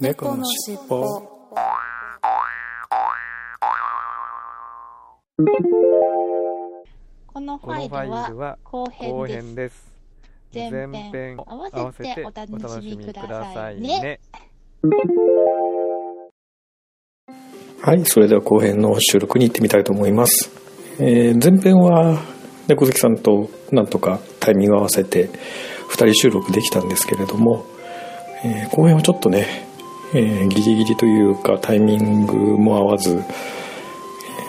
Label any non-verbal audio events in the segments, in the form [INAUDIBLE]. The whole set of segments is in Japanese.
猫のしっぽこのファァイルは後後編です。前編合わせてお楽しみくださいね。ね。はいそれでは後編の収録に行ってみたいと思います、えー前編は猫好きさんとなんとかタイミング合わせて2人収録できたんですけれども、えー後編はちょっとね、えーギリギリというかタイミングも合わず、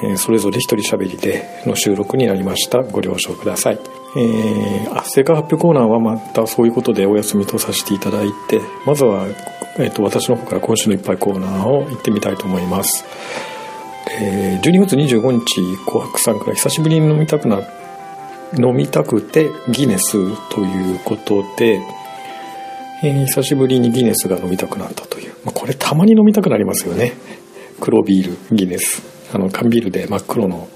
えーそれぞれ一人喋りでの収録になりました。ご了承ください。えー、あ正解発表コーナーはまたそういうことでお休みとさせていただいてまずは、えー、と私の方から今週のいっぱいコーナーを行ってみたいと思います、えー12月25日紅白さんから久しぶりに飲みたくな飲みたくてギネスということで、えー久しぶりにギネスが飲みたくなったと、ま、これたまに飲みたくなりますよね。黒ビールギネス。あの缶ビールで真っ黒の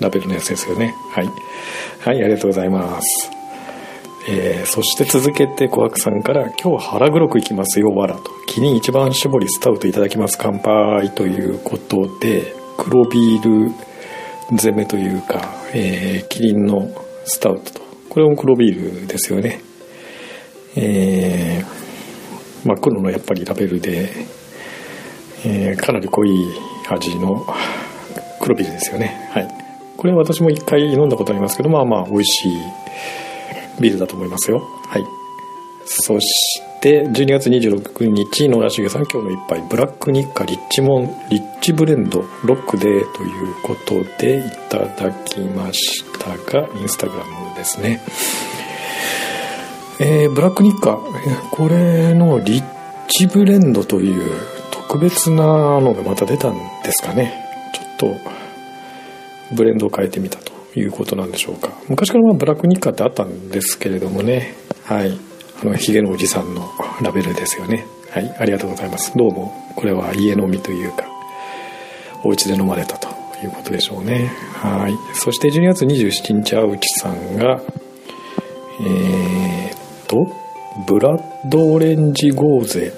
ラベルのやつですよね。はい。はいありがとうございます。えーそして続けて琥珀さんから「今日腹黒くいきますよわら」と「キリン一番搾りスタウトいただきます乾杯」ということで黒ビール攻めというか、えーキリンのスタウトと。これも黒ビールですよね。えー真っ黒のやっぱりラベルで、えーかなり濃い味の黒ビールですよね。はい。これは私も一回飲んだことありますけどまあまあ美味しいビールだと思いますよ。はい。そして12月26日野田茂さん今日の一杯ブラックニッカリッチモンリッチブレンドロックでということでいただきましたがインスタグラムですね。えーブラックニッカえこれのリッチブレンドという特別なのがまた出たんですかね。ちょっとブレンドを変えてみたということなんでしょうか。昔からまあブラックニッカってあったんですけれどもね。はい。あのヒゲのおじさんのラベルですよね。はい。ありがとうございます。どうも。これは家飲みというかお家で飲まれたということでしょうね。はい。そして12月27日青内さんがえー、とブラッドオレンジゴーゼ、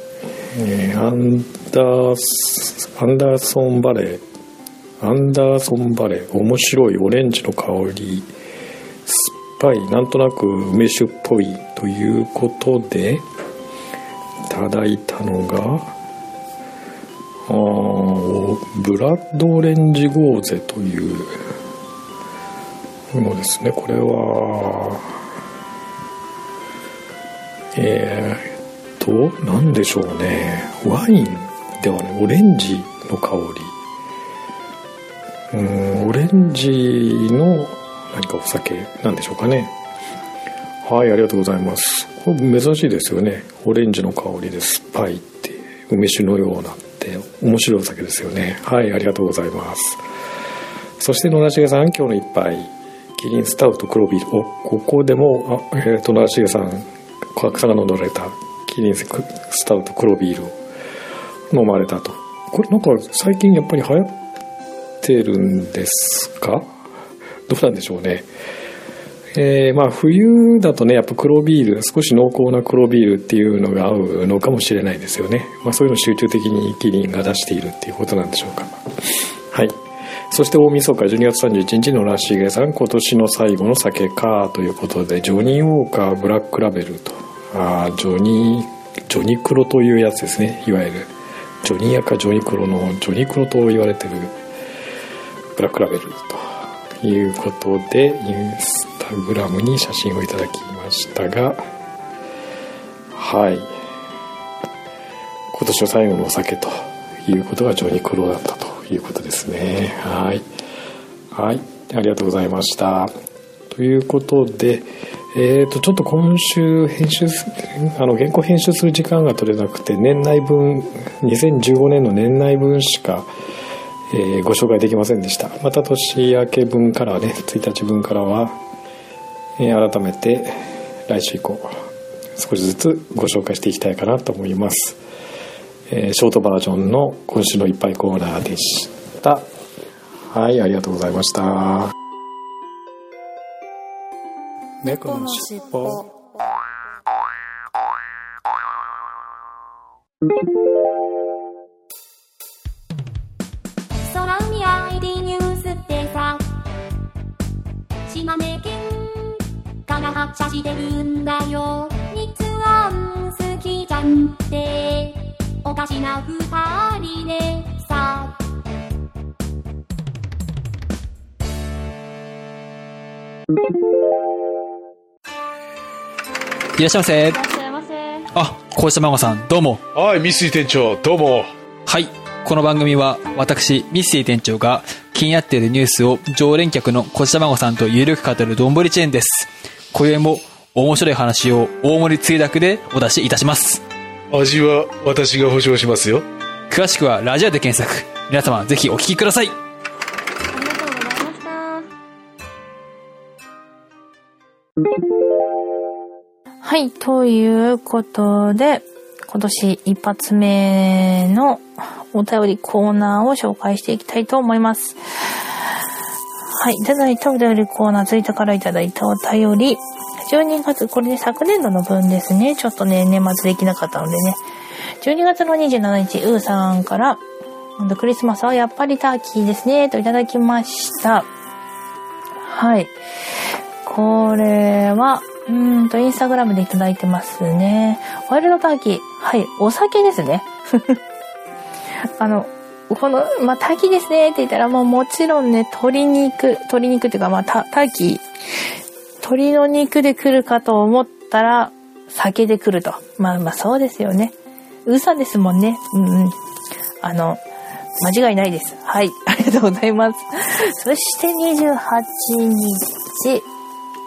えーアンダースアンダーソンバレー。アンダーソンバレー。面白いオレンジの香り。酸っぱい。なんとなく梅酒っぽいということでいただいたのがあーブラッドオレンジゴーゼというものですね。これはえー、っと何でしょうね。ワインではねオレンジの香り。うんオレンジの何かお酒なんでしょうかね。はいありがとうございます。これ珍しいですよね。オレンジの香りで酸っぱいって梅酒のようなって面白いお酒ですよね。はいありがとうございます。そして野田茂さん今日の一杯。キリンスタウト黒ビールおここでもあ、えー、野田茂さん小白さんが飲んだれた。キリンスタウト黒ビールを飲まれたと。これなんか最近やっぱり流行ってるんですか？どうなんでしょうね。えーまあ冬だとねやっぱ黒ビール少し濃厚な黒ビールっていうのが合うのかもしれないですよね、まあ、そういうの集中的にキリンが出しているっていうことなんでしょうか。はい。そして大晦日12月31日のラッシーゲさん今年の最後の酒かということでジョニーウォーカーブラックラベルと。あジョニージョニクロというやつですね。いわゆる。ジョニー赤ジョニクロのジョニクロと言われてるブラックラベルということでインスタグラムに写真をいただきましたがはい。今年の最後のお酒ということがジョニクロだったということですね。はい。はい。ありがとうございました。ということでえー、とちょっと今週編集すあの原稿編集する時間が取れなくて年内分2015年の年内分しか、えーご紹介できませんでした。また年明け分からね1日分からは、えー改めて来週以降少しずつご紹介していきたいかなと思います、えーショートバージョンの今週のいっぱいコーナーでした。はいありがとうございました。猫のしっぽ空海 ID ニュースってさ。島根県から発車してるんだよ。日安好きじゃんって。おかしな二人でさ。いらっしゃいませ。いらっしゃいませ。あ、こうしたまごさん、どうも。はい、三井店長、どうも。はい。この番組は、私、ミッシー店長が気になっているニュースを常連客のこちたまごさんとゆるく語るどんぶりチェーンです。今宵も面白い話を大盛りつゆだくでお出しいたします。味は私が保証しますよ。詳しくはラジオで検索。皆様ぜひお聞きください。ありがとうございました。はい、ということで、今年一発目のお便りコーナーを紹介していきたいと思います。はい、いただいたお便りコーナー、ツイッターからいただいたお便り、12月、これね、昨年度の分ですね。ちょっとね、年末できなかったのでね。12月の27日、うーさんから、クリスマスはやっぱりターキーですね、といただきました。はい。これは、うんと、インスタグラムでいただいてますね。ワイルドターキー。はい、お酒ですね。[LAUGHS] あの、この、まあ、ターキーですねって言ったら、もうもちろんね、鶏肉、鶏肉っていうか、まあ、ターキー、鶏の肉で来るかと思ったら、酒で来ると。まあまあ、そうですよね。うさですもんね。うんうん。あの、間違いないです。はい。ありがとうございます。そして28日、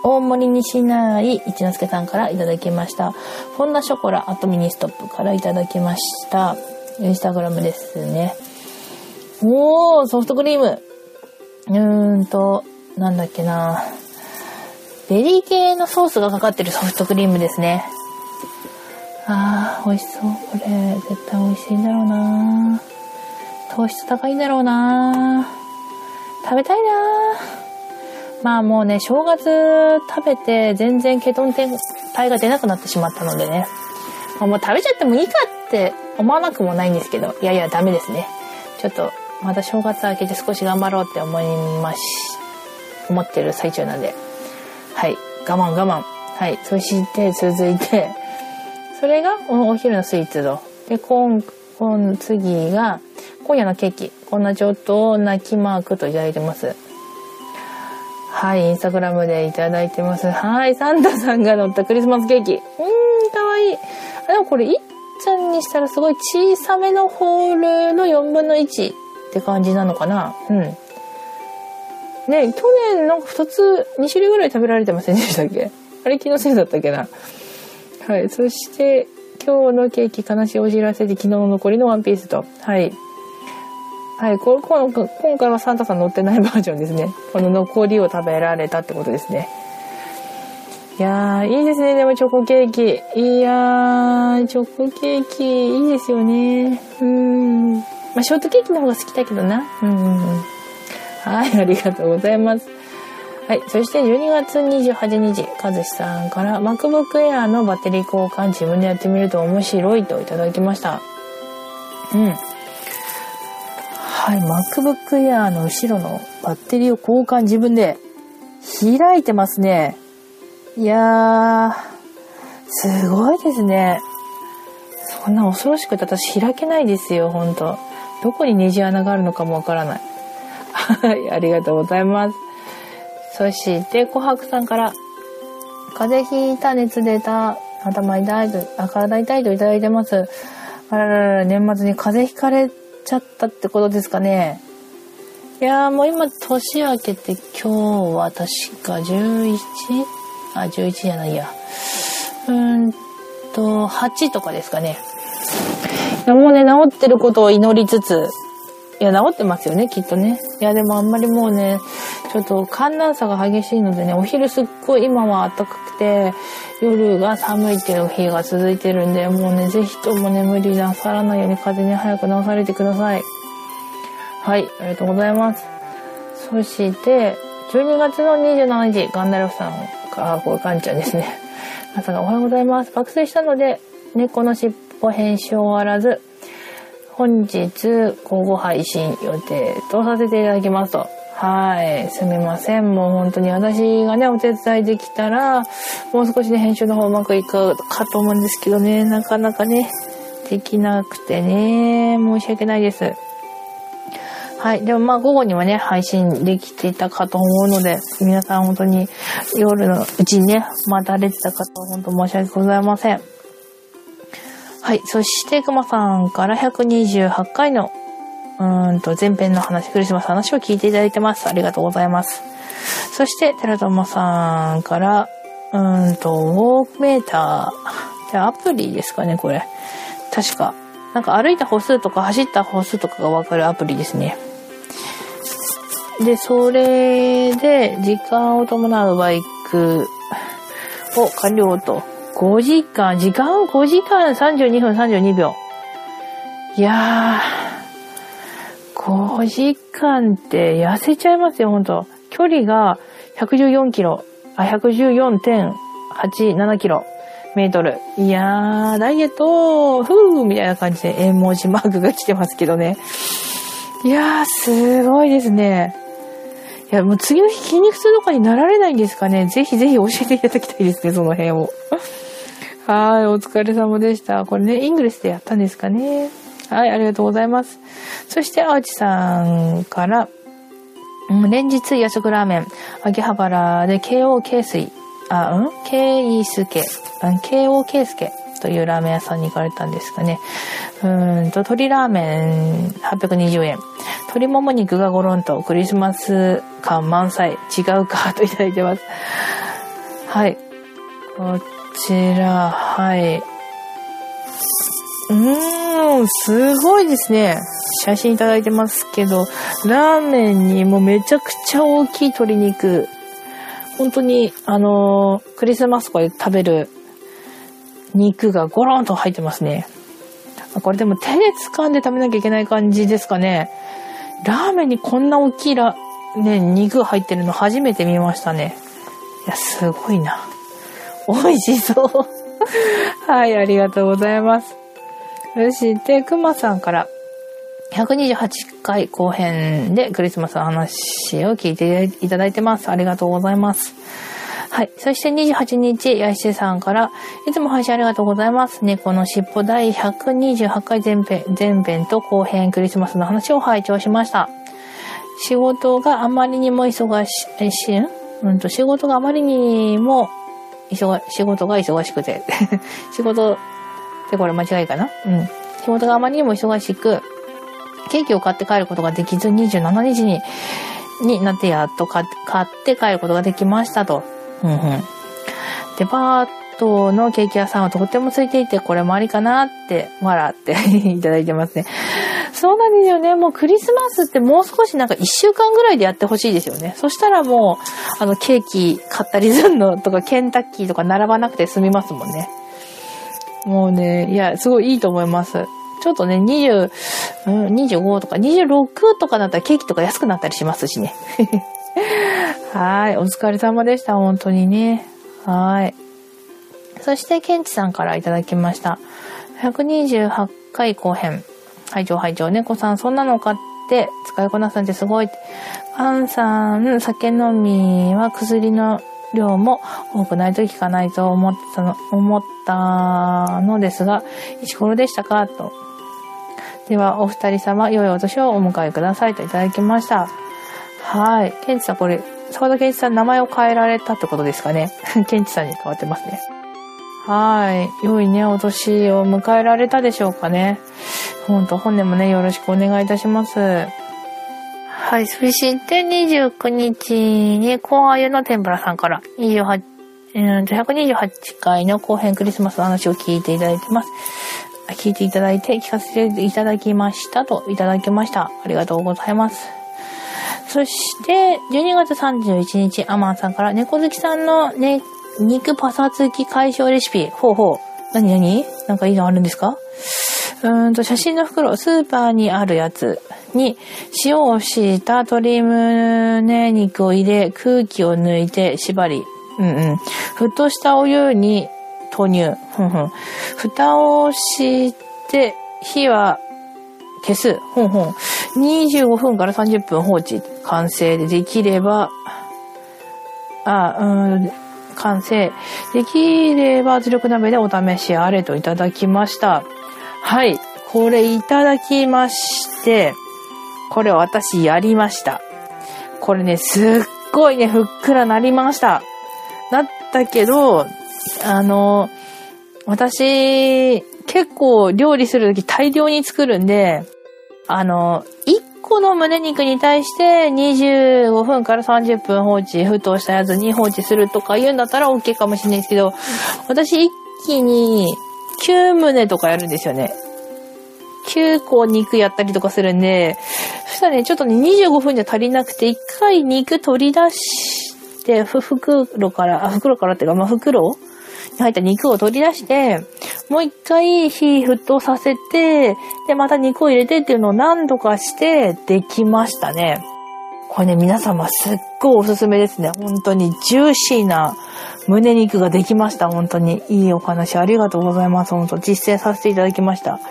大森西内一之輔さんからいただきました。フォンダンショコラ at ミニストップからいただきました。インスタグラムですね。おー、ソフトクリーム。うーんと、なんだっけな。ベリー系のソースがかかってるソフトクリームですね。あー、美味しそう。これ、絶対美味しいんだろうな糖質高いんだろうな食べたいなまあもうね、正月食べて全然ケトン体が出なくなってしまったのでね。まあもう食べちゃってもいいかって思わなくもないんですけど、いやいやダメですね。ちょっと、また正月明けて少し頑張ろうって思いまし、思ってる最中なんで。はい。我慢我慢。はい。そして続いて、それがお昼のスイーツと。で、今、今次が、今夜のケーキ。こんなちょっと泣きマークといただいてます。はい、インスタグラムでいただいてます。はい、サンタさんが乗ったクリスマスケーキ。うーん、かわいい。あ、でもこれ、いっちゃんにしたらすごい小さめのホールの4分の1って感じなのかな。うん。ね、去年なんか2つ、2種類ぐらい食べられてませんでしたっけ？あれ気のせいだったっけな？はい、そして、今日のケーキ悲しいお知らせで昨日の残りのワンピースと。はい。はい、これ今今回はサンタさん乗ってないバージョンですね。この残りを食べられたってことですね。いやー、いいですね。でもチョコケーキ。いやー、チョコケーキ、いいですよね。うん。まあ、ショートケーキの方が好きだけどな。うんうん。はい、ありがとうございます。はい。そして12月28日、かずしさんから MacBook Air のバッテリー交換自分でやってみると面白いといただきました。うん。はい。MacBook Air の後ろのバッテリーを交換自分で開いてますね。いやー、すごいですね。そんな恐ろしくて私開けないですよ、ほんと。どこにネジ穴があるのかもわからない。はい、ありがとうございます。そして、琥珀さんから、風邪ひいた、熱出た、頭痛いと、体痛いといただいてます。あららら、年末に風邪ひかれちゃったってことですかね。いやーもう今年明けて今日は確か 11? あ、11じゃないや。うーんと、8とかですかね。いやもうね、治ってることを祈りつつ、いや、治ってますよね、きっとね。いや、でもあんまりもうね、ちょっと寒暖差が激しいのでね、お昼すっごい今は暖かくて、夜が寒いっていう日が続いてるんで、もうね、ぜひともね、無理なさらないように風に早く治されてください。はい、ありがとうございます。そして、12月の27日、ガンダルフさんが、これガンちゃんですね。[LAUGHS] 皆さがおはようございます。爆睡したので、猫の尻尾編集終わらず、本日、午後配信予定とさせていただきますと。はい。すみません。もう本当に私がね、お手伝いできたら、もう少しね、編集の方うまくいくかと思うんですけどね、なかなかね、できなくてね、申し訳ないです。はい。でもまあ午後にはね、配信できていたかと思うので、皆さん本当に夜のうちにね、待たれてた方は本当申し訳ございません。はい。そして、くまさんから128回の、うんと、前編の話、クリスマス話を聞いていただいてます。ありがとうございます。そして、寺友さんから、うんと、ウォークメーター。じゃアプリですかね、これ。確か。なんか歩いた歩数とか走った歩数とかがわかるアプリですね。で、それで、時間を伴うバイクを完了と。5時間、時間5時間32分32秒。いやー、5時間って痩せちゃいますよ、ほんと。距離が114キロ、あ、114.87キロ。メートル。いやー、ダイエットふーみたいな感じで絵文字マークが来てますけどね。いやー、すごいですね。いや、もう次の日筋肉痛とかになられないんですかね。ぜひぜひ教えていただきたいですね、その辺を。はい、お疲れ様でした。これね、イングレスでやったんですかね。はい、ありがとうございます。そして、アーチさんから、ん連日夜食ラーメン、秋葉原で KO 慶水、あ、うん？慶伊助、うん KO 慶介というラーメン屋さんに行かれたんですかね。うんと、鶏ラーメン820円。鶏もも肉がゴロンとクリスマス感満載。違うかといただいてます。はい。こちら、はい。うんーん、すごいですね。写真いただいてますけど、ラーメンにもうめちゃくちゃ大きい鶏肉。本当に、あのークリスマスとかで食べる肉がゴロンと入ってますね。これでも手で掴んで食べなきゃいけない感じですかね。ラーメンにこんな大きいラ、ね、肉入ってるの初めて見ましたね。いや、すごいな。美味しそう。はい、ありがとうございます。そして、くまさんから、128回後編でクリスマスの話を聞いていただいてます。ありがとうございます。はい。そして28日、やしさんから、いつも配信ありがとうございます。猫のしっぽ第128回前編、前編と後編クリスマスの話を拝聴しました。仕事があまりにも忙し、えし、んうんと、仕事があまりにも、忙、仕事が忙しくて。[LAUGHS] 仕事ってこれ間違いかな？うん。仕事があまりにも忙しく、ケーキを買って帰ることができず、27日に、になってやっと買買って帰ることができましたと。うんうん。デパートのケーキ屋さんはとっても空いていて、これもありかなって、笑って [LAUGHS] いただいてますね。そうなんですよね。もうクリスマスってもう少しなんか一週間ぐらいでやってほしいですよね。そしたらもう、あの、ケーキ買ったりするのとか、ケンタッキーとか並ばなくて済みますもんね。もうね、いや、すごいいいと思います。ちょっとね、20、うん、25とか26とかだったらケーキとか安くなったりしますしね。[LAUGHS] はい。お疲れ様でした。本当にね。はい。そして、ケンチさんからいただきました。128回後編。拝聴拝聴猫さん、そんなの買って使いこなすなんてすごい。パンさん、酒飲みは薬の量も多くないと効かないと思ったの、思ったのですが、いつ頃でしたか？と。では、お二人様、良いお年をお迎えくださいといただきました。はい。ケンチさん、これ、沢田ケンチさん、名前を変えられたってことですかね？[LAUGHS] ケンチさんに変わってますね。はい。良いね、お年を迎えられたでしょうかね？ほんと、本年もね、よろしくお願いいたします。はい。そして、29日に、コアユの天ぷらさんから、28、えーと、128回の後編クリスマスの話を聞いていただいてます。聞いていただいて、聞かせていただきましたと、いただきました。ありがとうございます。そして、12月31日、アマンさんから、猫好きさんのね、肉パサつき解消レシピ。ほうほう。なになになんかいいのあるんですか？うーんと、写真の袋、スーパーにあるやつに、塩を敷いた鶏胸肉を入れ、空気を抜いて縛り、うんうん。沸騰したお湯に投入。ふんふん。蓋をして、火は消す。ほんほん。25分から30分放置。完成でできれば、あ、うん、完成。できれば圧力鍋でお試しあれといただきました。はい。これいただきまして、これ私やりました。これね、すっごいね、ふっくらなりました。なったけど、あの、私、結構料理するとき大量に作るんで、あの、1個の胸肉に対して25分から30分放置、沸騰したやつに放置するとか言うんだったら OK かもしれないですけど、私一気に9胸とかやるんですよね。9個肉やったりとかするんで、たらね、ちょっとね、25分じゃ足りなくて、一回肉取り出して、ふ、袋から、あ、袋からっていうか、まあ、袋に入った肉を取り出して、もう一回火沸騰させて、で、また肉を入れてっていうのを何度かしてできましたね。これね、皆様すっごいおすすめですね。本当にジューシーな胸肉ができました。本当にいいお話ありがとうございます。本当実践させていただきました。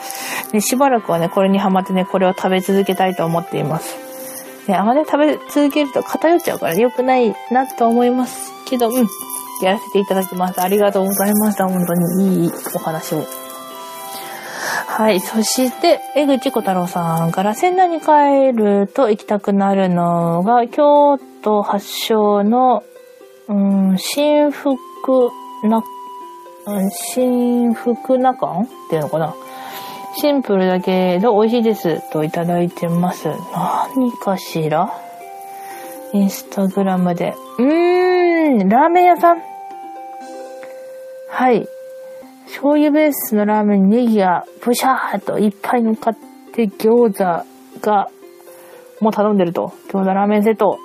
ね、しばらくはね、これにハマってね、これを食べ続けたいと思っています。ね、あまり食べ続けると偏っちゃうから良くないなと思いますけど、うん。やらせていただきます。ありがとうございました。本当にいいお話を。はい。そして、江口小太郎さんから、仙台に帰ると行きたくなるのが、京都発祥の、うん、新福な、新福な感っていうのかな？シンプルだけど美味しいです。といただいてます。何かしら？インスタグラムで。うーん、ラーメン屋さんはい。醤油ベースのラーメンにネギがブシャーといっぱい乗っかって餃子がもう頼んでると。餃子ラーメンセット。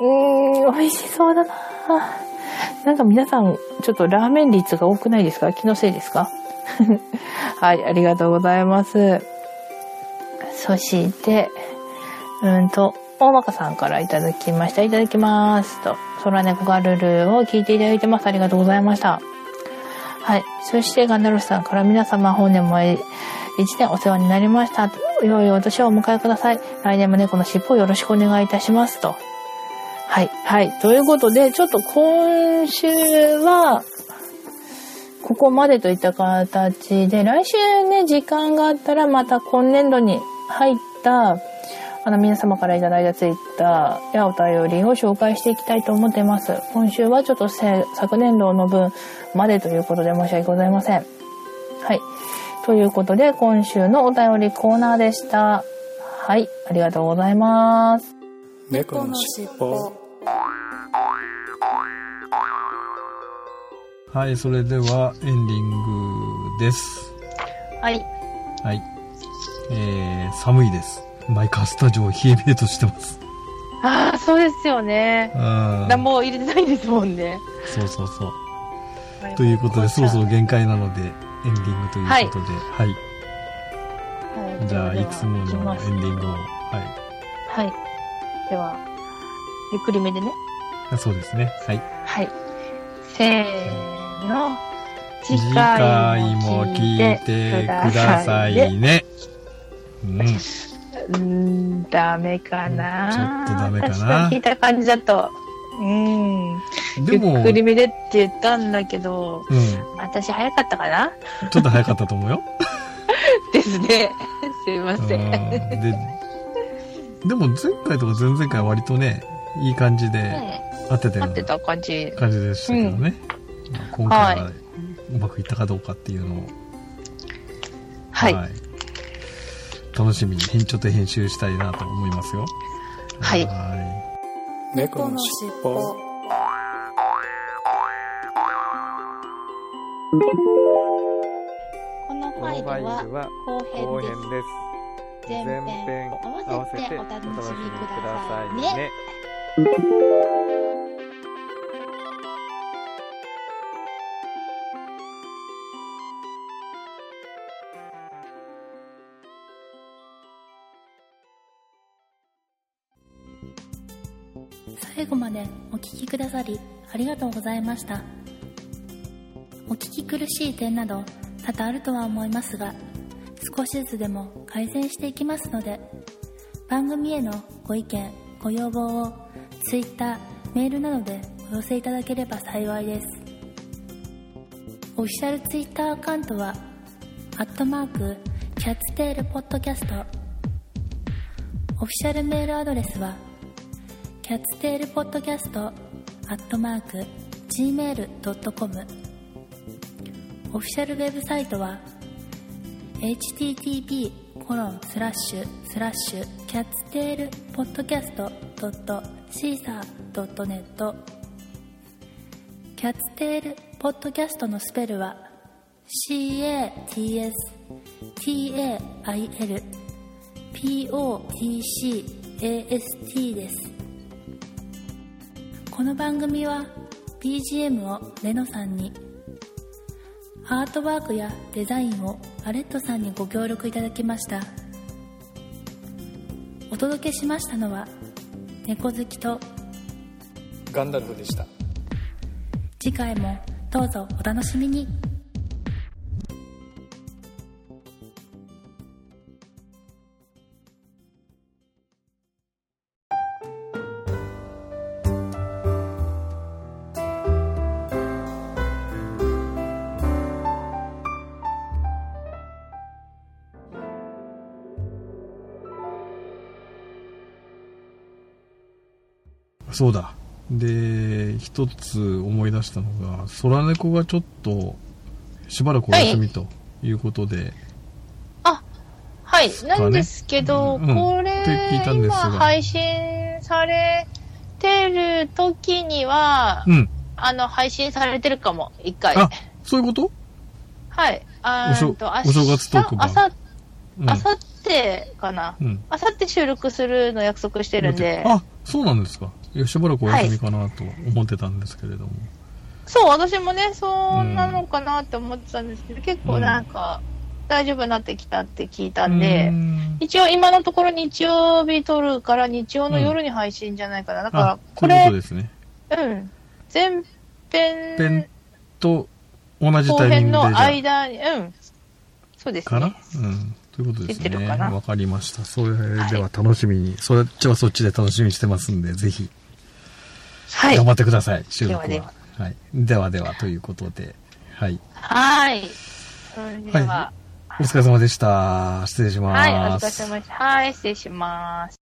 うーん、美味しそうだななんか皆さん、ちょっとラーメン率が多くないですか？気のせいですか？[LAUGHS] はい、ありがとうございます。そして、うんと、大まかさんからいただきました。いただきます。と、空猫がルルを聞いていただいてます。ありがとうございました。はい。そして、ガンダルフさんから皆様、本年も一年お世話になりました。良いお年をお迎えください。来年も猫の尻尾をよろしくお願いいたします。と。はい。はい。ということで、ちょっと今週は、ここまでといった形で、来週ね、時間があったら、また今年度に入った、あの、皆様からいただいたツイッターやお便りを紹介していきたいと思っています。今週はちょっとせ昨年度の分までということで申し訳ございません。はい。ということで、今週のお便りコーナーでした。はい。ありがとうございます。猫のしっぽ。はい、それではエンディングです。はい。はい。えー、寒いです。マイカースタジオ冷え冷えとしてます。ああ、そうですよね。うん。何も入れてないですもんね。そうそうそう。ということで、そろそろ限界なので、エンディングということで、はい。はいじゃあ、いつものエンディングを、ははい。では、ゆっくりめでね。い。そうですね。はい。はい。せーの。次回も聞いてくださいね。うん。うーん、ダメかなちょっとダメかな私が聞いた感じだと。うん。でも、ゆっくりめでって言ったんだけど、うん。私早かったかな？ちょっと早かったと思うよ。[LAUGHS] ですね。すいません。うんで、でも前回とか前々回は割とね、いい感じで当ててる合ってた感じ。感じでしたけどね。まあ今回はうまくいったかどうかっていうのを、はい。楽しみに編ちょっと編集したいなと思いますよ。はいは猫のしっぽ。このファイルはは後編後です編です。前前編編合合わせてお楽楽しみくくだださいさいねね。くださりありがとうございましたお聞き苦しい点など多々あるとは思いますが少しずつでも改善していきますので番組へのご意見ご要望を Twitter、メールなどでお寄せいただければ幸いです。オフィシャル Twitter アカウントは、アットマーク、キャッツテールポッドキャスト。オフィシャルメールアドレスは、キャッツテールポッドキャスト、アットマーク、gmail.com。オフィシャルウェブサイトは、http コロンスラッシュスラッシュキャッツテールポッドキャストドットシーサードットネットキャッツテールポッドキャストのスペルは CATS TAIL POTCAST ですこの番組は BGM をレノさんにアートワークやデザインをアレットさんにご協力いただきました。お届けしましたのは猫好きとガンダルフでした。次回もどうぞお楽しみにそうだ。で、一つ思い出したのが、空猫がちょっと、しばらくお休みということで、あ、はい。かねなんですけど、うんこれ、今配信されてる時には、うん。あの、配信されてるかも、一回。あ、そういうこと？はい。あおとお正月特番あさ、うんあさってかな。うん。あさって収録するの約束してるんで。あ、そうなんですか。しばらくお休みかなと思ってたんですけれども。そう、私もね、そんなのかなって思ってたんですけど、結構なんか、大丈夫になってきたって聞いたんで、うん一応今のところ日曜日撮るから日曜の夜に配信じゃないかな。だからあ、、こそういうね。うん。前編編と同じ後タイミン編のグでじゃあ間に、うん。そうですかな？ね。うん。ということですね。わかりました。それでは楽しみに、そっちはそっちで楽しみにしてますんで、ぜひ、はい頑張ってください、収録は。でははい。ではでは、ということで、はい。はい。それでは、お疲れ様でした。失礼します。はい、お疲れ様です。はい、失礼します。